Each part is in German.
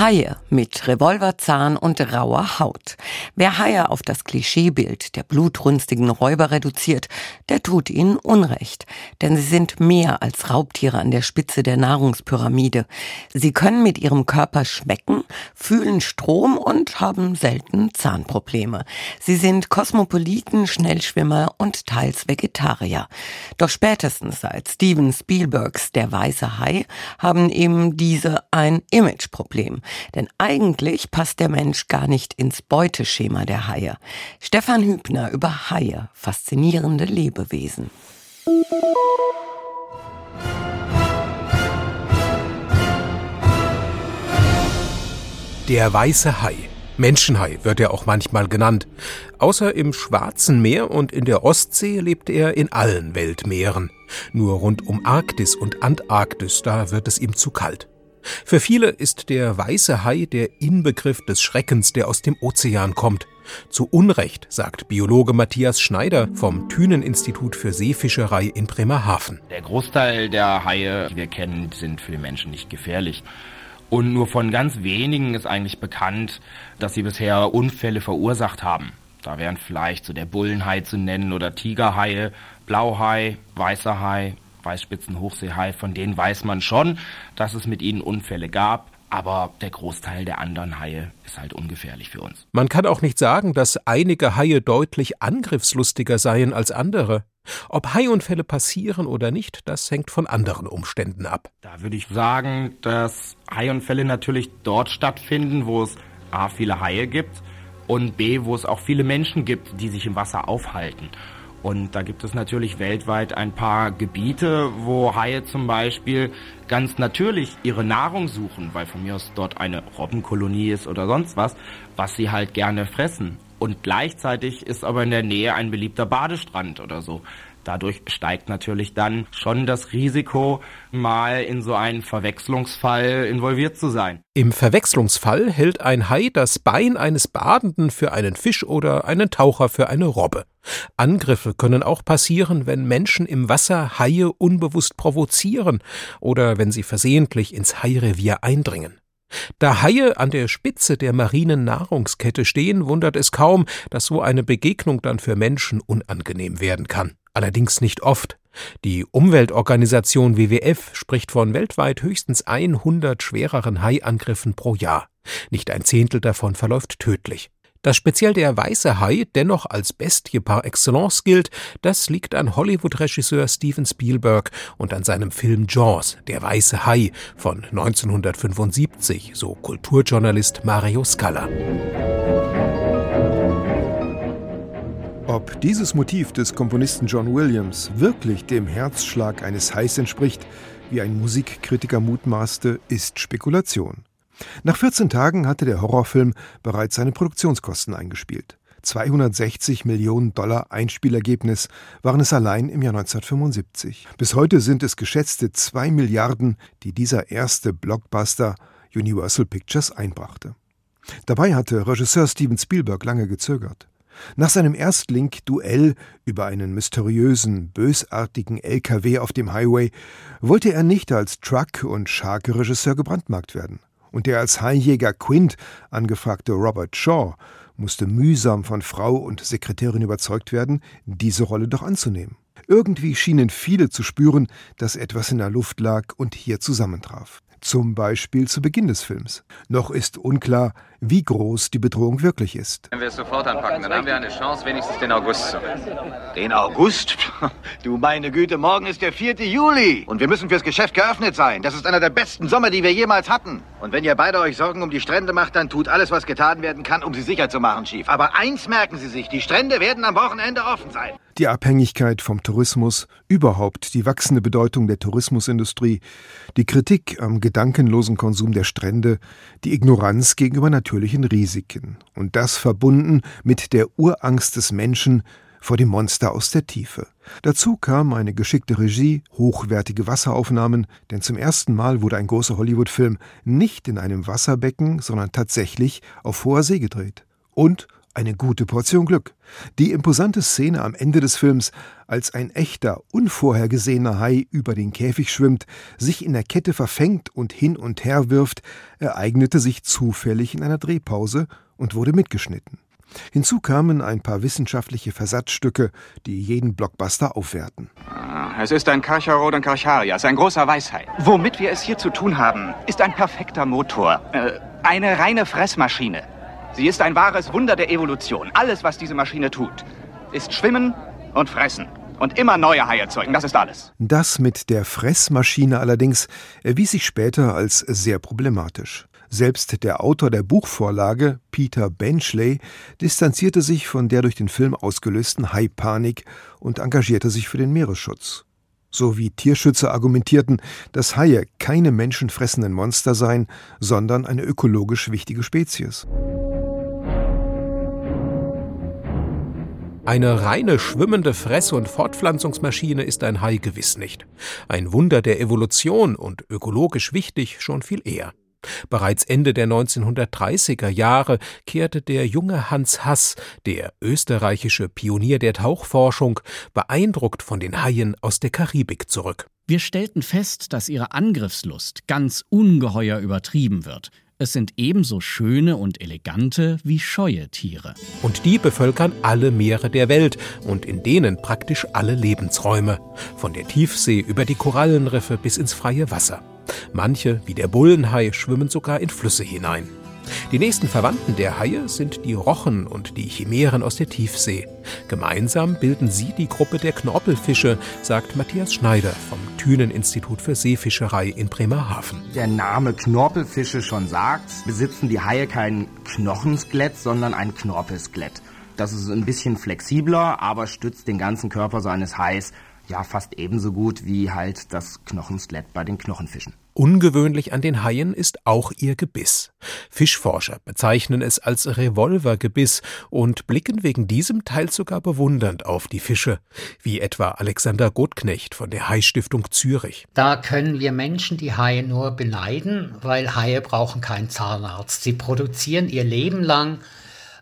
Haie mit Revolverzahn und rauer Haut. Wer Haie auf das Klischeebild der blutrünstigen Räuber reduziert, der tut ihnen Unrecht. Denn sie sind mehr als Raubtiere an der Spitze der Nahrungspyramide. Sie können mit ihrem Körper schmecken, fühlen Strom und haben selten Zahnprobleme. Sie sind Kosmopoliten, Schnellschwimmer und teils Vegetarier. Doch spätestens seit Steven Spielbergs Der weiße Hai haben eben diese ein Imageproblem. Denn eigentlich passt der Mensch gar nicht ins Beuteschema der Haie. Stefan Hübner über Haie, faszinierende Lebewesen. Der weiße Hai. Menschenhai wird er auch manchmal genannt. Außer im Schwarzen Meer und in der Ostsee lebt er in allen Weltmeeren. Nur rund um Arktis und Antarktis, da wird es ihm zu kalt. Für viele ist der weiße Hai der Inbegriff des Schreckens, der aus dem Ozean kommt. Zu Unrecht, sagt Biologe Matthias Schneider vom Thünen-Institut für Seefischerei in Bremerhaven. Der Großteil der Haie, die wir kennen, sind für die Menschen nicht gefährlich. Und nur von ganz wenigen ist eigentlich bekannt, dass sie bisher Unfälle verursacht haben. Da wären vielleicht so der Bullenhai zu nennen oder Tigerhaie, Blauhai, weißer Hai, Weißspitzenhochseehai, von denen weiß man schon, dass es mit ihnen Unfälle gab. Aber der Großteil der anderen Haie ist halt ungefährlich für uns. Man kann auch nicht sagen, dass einige Haie deutlich angriffslustiger seien als andere. Ob Haiunfälle passieren oder nicht, das hängt von anderen Umständen ab. Da würde ich sagen, dass Haiunfälle natürlich dort stattfinden, wo es A viele Haie gibt und B, wo es auch viele Menschen gibt, die sich im Wasser aufhalten. Und da gibt es natürlich weltweit ein paar Gebiete, wo Haie zum Beispiel ganz natürlich ihre Nahrung suchen, weil von mir aus dort eine Robbenkolonie ist oder sonst was, was sie halt gerne fressen. Und gleichzeitig ist aber in der Nähe ein beliebter Badestrand oder so. Dadurch steigt natürlich dann schon das Risiko, mal in so einen Verwechslungsfall involviert zu sein. Im Verwechslungsfall hält ein Hai das Bein eines Badenden für einen Fisch oder einen Taucher für eine Robbe. Angriffe können auch passieren, wenn Menschen im Wasser Haie unbewusst provozieren oder wenn sie versehentlich ins Hairevier eindringen. Da Haie an der Spitze der marinen Nahrungskette stehen, wundert es kaum, dass so eine Begegnung dann für Menschen unangenehm werden kann allerdings nicht oft. Die Umweltorganisation WWF spricht von weltweit höchstens 100 schwereren Haiangriffen pro Jahr. Nicht ein Zehntel davon verläuft tödlich. Dass speziell der weiße Hai dennoch als Bestie par excellence gilt, das liegt an Hollywood-Regisseur Steven Spielberg und an seinem Film Jaws, der weiße Hai von 1975, so Kulturjournalist Mario Scala. Ob dieses Motiv des Komponisten John Williams wirklich dem Herzschlag eines Hais entspricht, wie ein Musikkritiker mutmaßte, ist Spekulation. Nach 14 Tagen hatte der Horrorfilm bereits seine Produktionskosten eingespielt. 260 Millionen Dollar Einspielergebnis waren es allein im Jahr 1975. Bis heute sind es geschätzte 2 Milliarden, die dieser erste Blockbuster Universal Pictures einbrachte. Dabei hatte Regisseur Steven Spielberg lange gezögert. Nach seinem Erstling Duell über einen mysteriösen, bösartigen LKW auf dem Highway wollte er nicht als Truck- und Scharke-Regisseur gebrandmarkt werden. Und der als Haijäger Quint angefragte Robert Shaw musste mühsam von Frau und Sekretärin überzeugt werden, diese Rolle doch anzunehmen. Irgendwie schienen viele zu spüren, dass etwas in der Luft lag und hier zusammentraf zum Beispiel zu Beginn des Films. Noch ist unklar, wie groß die Bedrohung wirklich ist. Wenn wir es sofort anpacken, dann haben wir eine Chance, wenigstens den August zu retten. Den August? Du meine Güte, morgen ist der 4. Juli. Und wir müssen fürs Geschäft geöffnet sein. Das ist einer der besten Sommer, die wir jemals hatten. Und wenn ihr beide euch Sorgen um die Strände macht, dann tut alles, was getan werden kann, um sie sicher zu machen, Chief. Aber eins merken Sie sich, die Strände werden am Wochenende offen sein. Die Abhängigkeit vom Tourismus, überhaupt die wachsende Bedeutung der Tourismusindustrie, die Kritik am gedankenlosen Konsum der Strände, die Ignoranz gegenüber natürlichen Risiken und das verbunden mit der Urangst des Menschen vor dem Monster aus der Tiefe. Dazu kam eine geschickte Regie, hochwertige Wasseraufnahmen, denn zum ersten Mal wurde ein großer Hollywood-Film nicht in einem Wasserbecken, sondern tatsächlich auf hoher See gedreht. Und Eine gute Portion Glück. Die imposante Szene am Ende des Films, als ein echter, unvorhergesehener Hai über den Käfig schwimmt, sich in der Kette verfängt und hin und her wirft, ereignete sich zufällig in einer Drehpause und wurde mitgeschnitten. Hinzu kamen ein paar wissenschaftliche Versatzstücke, die jeden Blockbuster aufwerten. Ah, es ist ein Karcharod und Karcharias, ein großer Weisheit. Womit wir es hier zu tun haben, ist ein perfekter Motor. Äh, eine reine Fressmaschine. Sie ist ein wahres Wunder der Evolution. Alles, was diese Maschine tut, ist schwimmen und fressen. Und immer neue Haie zeugen, das ist alles. Das mit der Fressmaschine allerdings erwies sich später als sehr problematisch. Selbst der Autor der Buchvorlage, Peter Benchley, distanzierte sich von der durch den Film ausgelösten Haipanik und engagierte sich für den Meeresschutz. So wie Tierschützer argumentierten, dass Haie keine menschenfressenden Monster seien, sondern eine ökologisch wichtige Spezies. Eine reine schwimmende Fress- und Fortpflanzungsmaschine ist ein Hai gewiss nicht. Ein Wunder der Evolution und ökologisch wichtig schon viel eher. Bereits Ende der 1930er Jahre kehrte der junge Hans Hass, der österreichische Pionier der Tauchforschung, beeindruckt von den Haien aus der Karibik zurück. Wir stellten fest, dass ihre Angriffslust ganz ungeheuer übertrieben wird. Es sind ebenso schöne und elegante wie scheue Tiere. Und die bevölkern alle Meere der Welt und in denen praktisch alle Lebensräume, von der Tiefsee über die Korallenriffe bis ins freie Wasser. Manche, wie der Bullenhai, schwimmen sogar in Flüsse hinein. Die nächsten Verwandten der Haie sind die Rochen und die Chimären aus der Tiefsee. Gemeinsam bilden sie die Gruppe der Knorpelfische, sagt Matthias Schneider vom Thünen-Institut für Seefischerei in Bremerhaven. Der Name Knorpelfische schon sagt, besitzen die Haie kein Knochenskelett, sondern ein Knorpelskelett. Das ist ein bisschen flexibler, aber stützt den ganzen Körper so eines Hais ja fast ebenso gut wie halt das Knochenskelett bei den Knochenfischen. Ungewöhnlich an den Haien ist auch ihr Gebiss. Fischforscher bezeichnen es als Revolvergebiss und blicken wegen diesem teils sogar bewundernd auf die Fische, wie etwa Alexander Gottknecht von der Haistiftung Zürich. Da können wir Menschen die Haie nur beneiden, weil Haie brauchen keinen Zahnarzt. Sie produzieren ihr Leben lang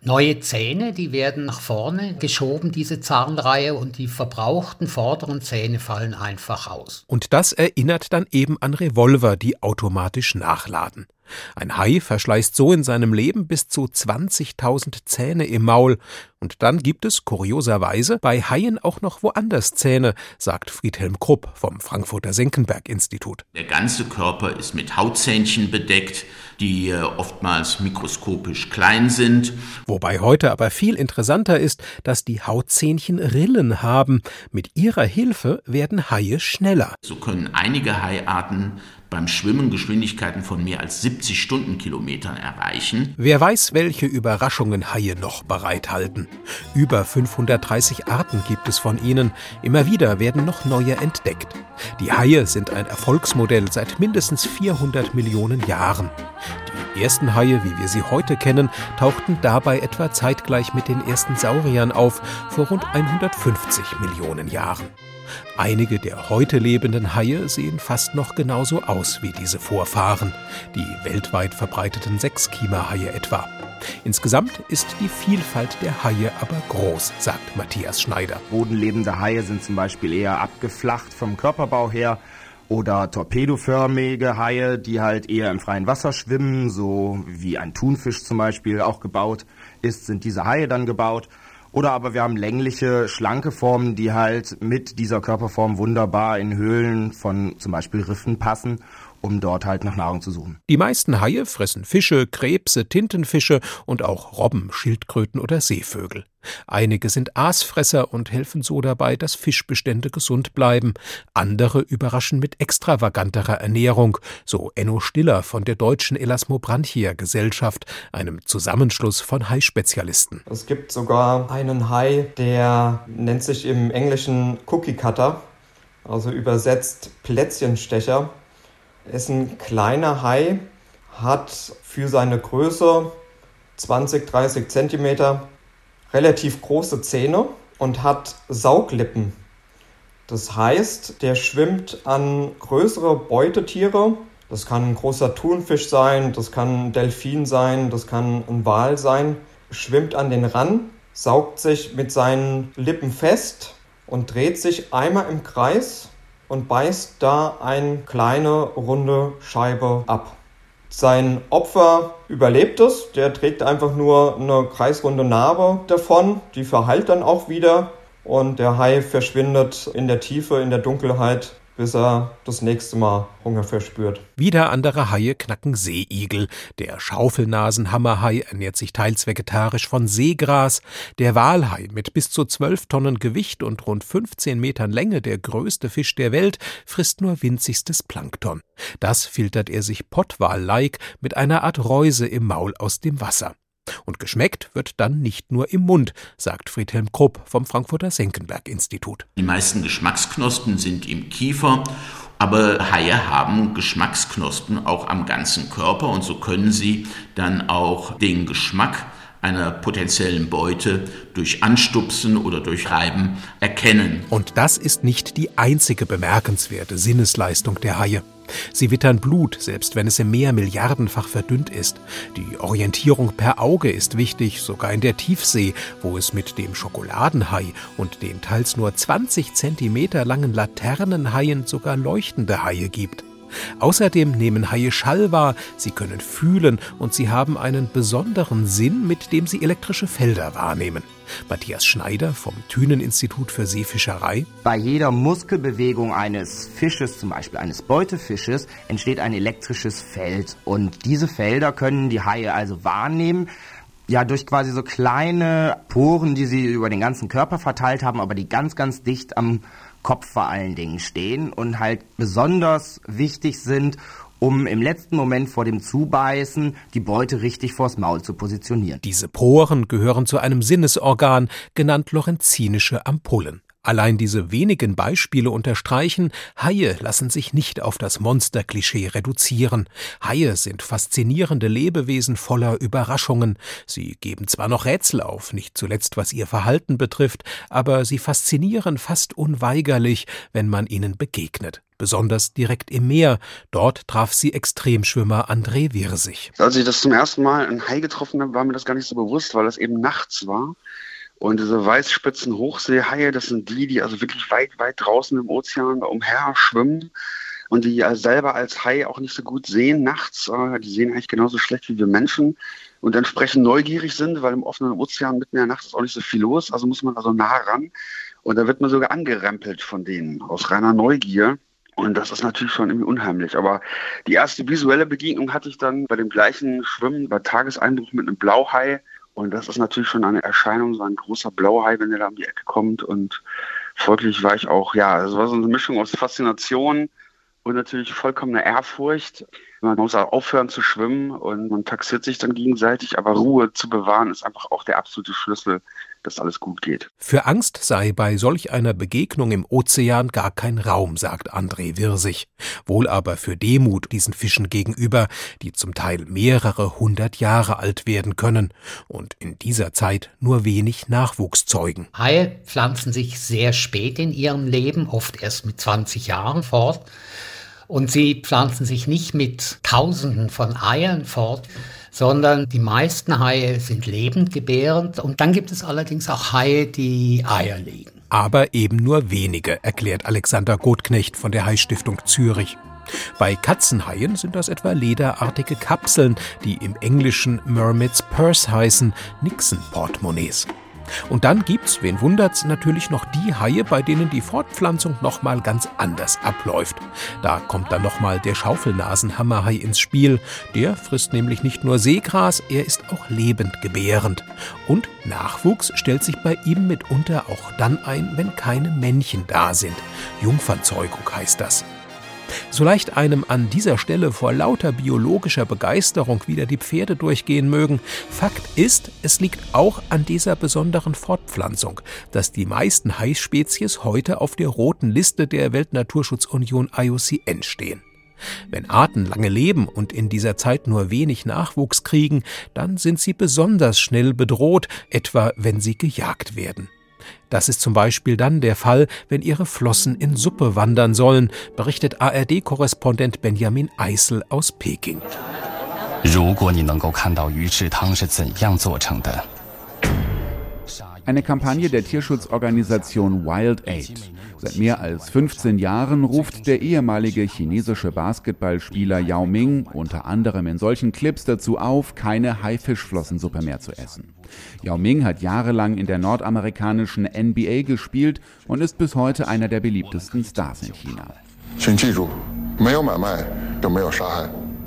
neue Zähne, die werden nach vorne geschoben, diese Zahnreihe, und die verbrauchten vorderen Zähne fallen einfach aus. Und das erinnert dann eben an Revolver, die automatisch nachladen. Ein Hai verschleißt so in seinem Leben bis zu 20.000 Zähne im Maul. Und dann gibt es kurioserweise bei Haien auch noch woanders Zähne, sagt Friedhelm Krupp vom Frankfurter Senckenberg-Institut. Der ganze Körper ist mit Hautzähnchen bedeckt, die äh, oftmals mikroskopisch klein sind. Wobei heute aber viel interessanter ist, dass die Hautzähnchen Rillen haben. Mit ihrer Hilfe werden Haie schneller. So können einige Haiarten beim Schwimmen Geschwindigkeiten von mehr als 70 Stundenkilometern erreichen. Wer weiß, welche Überraschungen Haie noch bereithalten. Über 530 Arten gibt es von ihnen. Immer wieder werden noch neue entdeckt. Die Haie sind ein Erfolgsmodell seit mindestens 400 Millionen Jahren. Die ersten Haie, wie wir sie heute kennen, tauchten dabei etwa zeitgleich mit den ersten Sauriern auf, vor rund 150 Millionen Jahren. Einige der heute lebenden Haie sehen fast noch genauso aus wie diese Vorfahren, die weltweit verbreiteten Sechskiemerhaie etwa. Insgesamt ist die Vielfalt der Haie aber groß, sagt Matthias Schneider. Bodenlebende Haie sind zum Beispiel eher abgeflacht vom Körperbau her oder torpedoförmige Haie, die halt eher im freien Wasser schwimmen, so wie ein Thunfisch zum Beispiel auch gebaut ist, sind diese Haie dann gebaut. Oder aber wir haben längliche, schlanke Formen, die halt mit dieser Körperform wunderbar in Höhlen von zum Beispiel Riffen passen um dort halt nach Nahrung zu suchen. Die meisten Haie fressen Fische, Krebse, Tintenfische und auch Robben, Schildkröten oder Seevögel. Einige sind Aasfresser und helfen so dabei, dass Fischbestände gesund bleiben. Andere überraschen mit extravaganterer Ernährung, so Enno Stiller von der Deutschen Elasmobranchia Gesellschaft, einem Zusammenschluss von Haispezialisten. Es gibt sogar einen Hai, der nennt sich im Englischen Cookie Cutter, also übersetzt Plätzchenstecher. Ist ein kleiner Hai, hat für seine Größe 20, 30 Zentimeter relativ große Zähne und hat Sauglippen. Das heißt, der schwimmt an größere Beutetiere. Das kann ein großer Thunfisch sein, das kann ein Delfin sein, das kann ein Wal sein. schwimmt an den Rand, saugt sich mit seinen Lippen fest und dreht sich einmal im Kreis und beißt da eine kleine runde Scheibe ab. Sein Opfer überlebt es, der trägt einfach nur eine kreisrunde Narbe davon, die verheilt dann auch wieder und der Hai verschwindet in der Tiefe, in der Dunkelheit bis er das nächste Mal Hunger verspürt. Wieder andere Haie knacken Seeigel. Der Schaufelnasenhammerhai ernährt sich teils vegetarisch von Seegras. Der Walhai mit bis zu 12 Tonnen Gewicht und rund 15 Metern Länge, der größte Fisch der Welt, frisst nur winzigstes Plankton. Das filtert er sich Pottwal-like mit einer Art Reuse im Maul aus dem Wasser. Und geschmeckt wird dann nicht nur im Mund, sagt Friedhelm Krupp vom Frankfurter Senckenberg-Institut. Die meisten Geschmacksknospen sind im Kiefer, aber Haie haben Geschmacksknospen auch am ganzen Körper und so können sie dann auch den Geschmack einer potenziellen Beute durch Anstupsen oder durch Reiben erkennen. Und das ist nicht die einzige bemerkenswerte Sinnesleistung der Haie. Sie wittern Blut, selbst wenn es im Meer milliardenfach verdünnt ist. Die Orientierung per Auge ist wichtig, sogar in der Tiefsee, wo es mit dem Schokoladenhai und den teils nur 20 Zentimeter langen Laternenhaien sogar leuchtende Haie gibt. Außerdem nehmen Haie Schall wahr, sie können fühlen und sie haben einen besonderen Sinn, mit dem sie elektrische Felder wahrnehmen. Matthias Schneider vom Thünen-Institut für Seefischerei. Bei jeder Muskelbewegung eines Fisches, zum Beispiel eines Beutefisches, entsteht ein elektrisches Feld. Und diese Felder können die Haie also wahrnehmen ja, durch quasi so kleine Poren, die sie über den ganzen Körper verteilt haben, aber die ganz, ganz dicht am Kopf vor allen Dingen stehen und halt besonders wichtig sind, um im letzten Moment vor dem Zubeißen die Beute richtig vors Maul zu positionieren. Diese Poren gehören zu einem Sinnesorgan, genannt lorenzinische Ampullen. Allein diese wenigen Beispiele unterstreichen, Haie lassen sich nicht auf das Monsterklischee reduzieren. Haie sind faszinierende Lebewesen voller Überraschungen. Sie geben zwar noch Rätsel auf, nicht zuletzt was ihr Verhalten betrifft, aber sie faszinieren fast unweigerlich, wenn man ihnen begegnet besonders direkt im Meer. Dort traf sie Extremschwimmer André Wirsig. Als ich das zum ersten Mal ein Hai getroffen habe, war mir das gar nicht so bewusst, weil es eben nachts war. Und diese weißspitzen Hochseehaie, das sind die, die also wirklich weit, weit draußen im Ozean umher schwimmen und die selber als Hai auch nicht so gut sehen nachts. Äh, die sehen eigentlich genauso schlecht wie wir Menschen und entsprechend neugierig sind, weil im offenen Ozean mitten in der Nacht ist auch nicht so viel los. Also muss man also nah ran. Und da wird man sogar angerempelt von denen aus reiner Neugier. Und das ist natürlich schon irgendwie unheimlich. Aber die erste visuelle Begegnung hatte ich dann bei dem gleichen Schwimmen bei Tageseinbruch mit einem Blauhai. Und das ist natürlich schon eine Erscheinung, so ein großer Blauhai, wenn der da um die Ecke kommt. Und folglich war ich auch, ja, es war so eine Mischung aus Faszination und natürlich vollkommene Ehrfurcht. Man muss auch aufhören zu schwimmen und man taxiert sich dann gegenseitig, aber Ruhe zu bewahren ist einfach auch der absolute Schlüssel dass alles gut geht. Für Angst sei bei solch einer Begegnung im Ozean gar kein Raum, sagt André Wirsig. Wohl aber für Demut diesen Fischen gegenüber, die zum Teil mehrere hundert Jahre alt werden können und in dieser Zeit nur wenig Nachwuchs zeugen. Haie pflanzen sich sehr spät in ihrem Leben, oft erst mit 20 Jahren fort. Und sie pflanzen sich nicht mit Tausenden von Eiern fort, sondern die meisten Haie sind lebendgebärend und dann gibt es allerdings auch Haie, die Eier legen. Aber eben nur wenige, erklärt Alexander Gotknecht von der Haistiftung Zürich. Bei Katzenhaien sind das etwa lederartige Kapseln, die im Englischen Mermaid's Purse heißen, Nixon-Portemonnaies. Und dann gibt's, wen wundert's, natürlich noch die Haie, bei denen die Fortpflanzung nochmal ganz anders abläuft. Da kommt dann nochmal der Schaufelnasenhammerhai ins Spiel. Der frisst nämlich nicht nur Seegras, er ist auch lebend gebärend. Und Nachwuchs stellt sich bei ihm mitunter auch dann ein, wenn keine Männchen da sind. Jungfernzeugung heißt das. So leicht einem an dieser Stelle vor lauter biologischer Begeisterung wieder die Pferde durchgehen mögen, Fakt ist, es liegt auch an dieser besonderen Fortpflanzung, dass die meisten Haispezies heute auf der roten Liste der Weltnaturschutzunion IUCN stehen. Wenn Arten lange leben und in dieser Zeit nur wenig Nachwuchs kriegen, dann sind sie besonders schnell bedroht, etwa wenn sie gejagt werden. Das ist zum Beispiel dann der Fall, wenn ihre Flossen in Suppe wandern sollen, berichtet ARD-Korrespondent Benjamin Eisel aus Peking. Eine Kampagne der Tierschutzorganisation Wild Aid. Seit mehr als 15 Jahren ruft der ehemalige chinesische Basketballspieler Yao Ming unter anderem in solchen Clips dazu auf, keine Haifischflossensuppe mehr zu essen. Yao Ming hat jahrelang in der nordamerikanischen NBA gespielt und ist bis heute einer der beliebtesten Stars in China.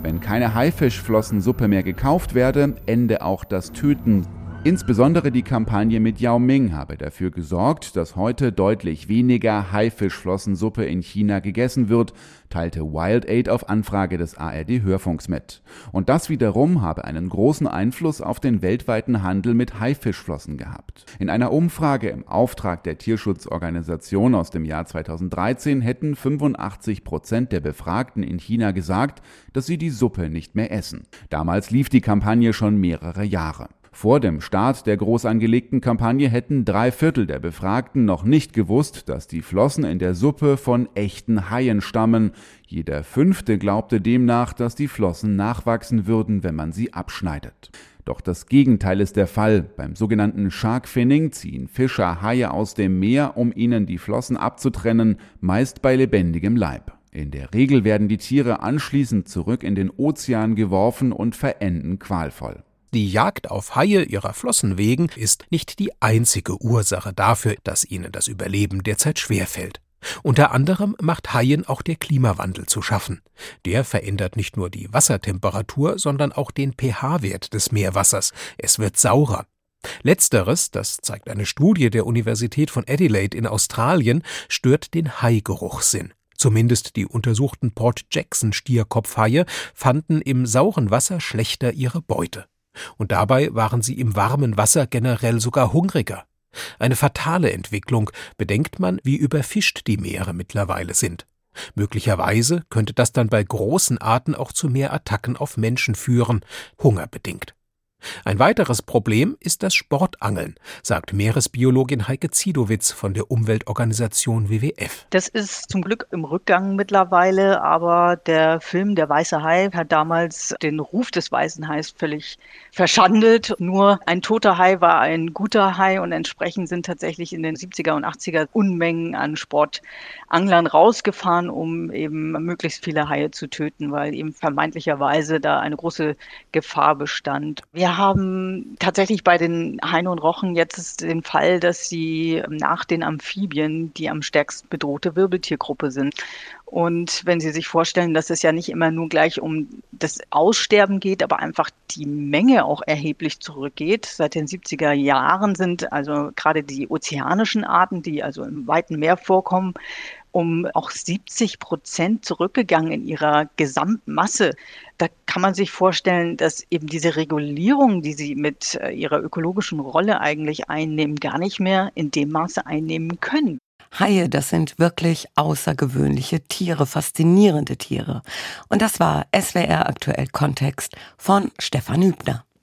Wenn keine Haifischflossensuppe mehr gekauft werde, ende auch das Töten Insbesondere die Kampagne mit Yao Ming habe dafür gesorgt, dass heute deutlich weniger Haifischflossensuppe in China gegessen wird, teilte Wild Aid auf Anfrage des ARD Hörfunks mit. Und das wiederum habe einen großen Einfluss auf den weltweiten Handel mit Haifischflossen gehabt. In einer Umfrage im Auftrag der Tierschutzorganisation aus dem Jahr 2013 hätten 85 Prozent der Befragten in China gesagt, dass sie die Suppe nicht mehr essen. Damals lief die Kampagne schon mehrere Jahre. Vor dem Start der groß angelegten Kampagne hätten drei Viertel der Befragten noch nicht gewusst, dass die Flossen in der Suppe von echten Haien stammen. Jeder fünfte glaubte demnach, dass die Flossen nachwachsen würden, wenn man sie abschneidet. Doch das Gegenteil ist der Fall. Beim sogenannten Shark Finning ziehen Fischer Haie aus dem Meer, um ihnen die Flossen abzutrennen, meist bei lebendigem Leib. In der Regel werden die Tiere anschließend zurück in den Ozean geworfen und verenden qualvoll. Die Jagd auf Haie ihrer Flossen wegen ist nicht die einzige Ursache dafür, dass ihnen das Überleben derzeit schwerfällt. Unter anderem macht Haien auch der Klimawandel zu schaffen. Der verändert nicht nur die Wassertemperatur, sondern auch den pH-Wert des Meerwassers. Es wird saurer. Letzteres, das zeigt eine Studie der Universität von Adelaide in Australien, stört den Haigeruchssinn. Zumindest die untersuchten Port Jackson Stierkopfhaie fanden im sauren Wasser schlechter ihre Beute. Und dabei waren sie im warmen Wasser generell sogar hungriger. Eine fatale Entwicklung, bedenkt man, wie überfischt die Meere mittlerweile sind. Möglicherweise könnte das dann bei großen Arten auch zu mehr Attacken auf Menschen führen, hungerbedingt. Ein weiteres Problem ist das Sportangeln, sagt Meeresbiologin Heike Ziedowitz von der Umweltorganisation WWF. Das ist zum Glück im Rückgang mittlerweile, aber der Film Der Weiße Hai hat damals den Ruf des Weißen Hais völlig verschandelt. Nur ein toter Hai war ein guter Hai und entsprechend sind tatsächlich in den 70er und 80er Unmengen an Sportanglern rausgefahren, um eben möglichst viele Haie zu töten, weil eben vermeintlicherweise da eine große Gefahr bestand. Wir haben tatsächlich bei den Haien und Rochen jetzt den Fall, dass sie nach den Amphibien die am stärksten bedrohte Wirbeltiergruppe sind. Und wenn Sie sich vorstellen, dass es ja nicht immer nur gleich um das Aussterben geht, aber einfach die Menge auch erheblich zurückgeht. Seit den 70er Jahren sind also gerade die ozeanischen Arten, die also im weiten Meer vorkommen, um auch 70 Prozent zurückgegangen in ihrer Gesamtmasse. Da kann man sich vorstellen, dass eben diese Regulierung, die sie mit äh, ihrer ökologischen Rolle eigentlich einnehmen, gar nicht mehr in dem Maße einnehmen können. Haie, das sind wirklich außergewöhnliche Tiere, faszinierende Tiere. Und das war SWR aktuell Kontext von Stefan Hübner.